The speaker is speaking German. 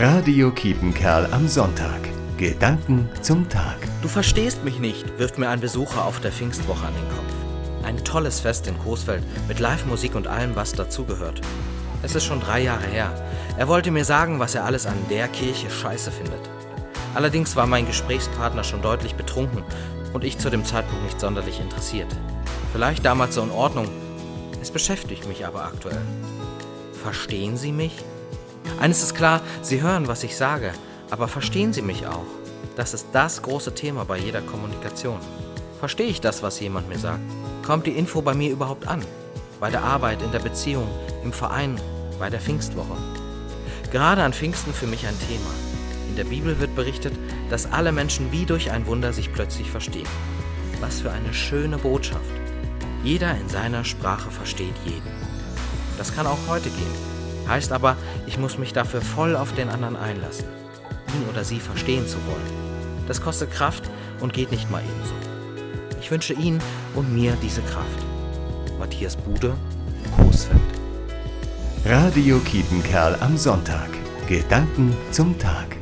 Radio Kiepenkerl am Sonntag. Gedanken zum Tag. Du verstehst mich nicht, wirft mir ein Besucher auf der Pfingstwoche an den Kopf. Ein tolles Fest in Coesfeld mit Live-Musik und allem, was dazugehört. Es ist schon drei Jahre her. Er wollte mir sagen, was er alles an der Kirche scheiße findet. Allerdings war mein Gesprächspartner schon deutlich betrunken und ich zu dem Zeitpunkt nicht sonderlich interessiert. Vielleicht damals so in Ordnung. Es beschäftigt mich aber aktuell. Verstehen Sie mich? Eines ist klar, Sie hören, was ich sage, aber verstehen Sie mich auch? Das ist das große Thema bei jeder Kommunikation. Verstehe ich das, was jemand mir sagt? Kommt die Info bei mir überhaupt an? Bei der Arbeit, in der Beziehung, im Verein, bei der Pfingstwoche? Gerade an Pfingsten für mich ein Thema. In der Bibel wird berichtet, dass alle Menschen wie durch ein Wunder sich plötzlich verstehen. Was für eine schöne Botschaft. Jeder in seiner Sprache versteht jeden. Das kann auch heute gehen. Heißt aber, ich muss mich dafür voll auf den anderen einlassen, ihn oder sie verstehen zu wollen. Das kostet Kraft und geht nicht mal ebenso. Ich wünsche Ihnen und mir diese Kraft. Matthias Bude, Coesfeld. Radio Kiepenkerl am Sonntag. Gedanken zum Tag.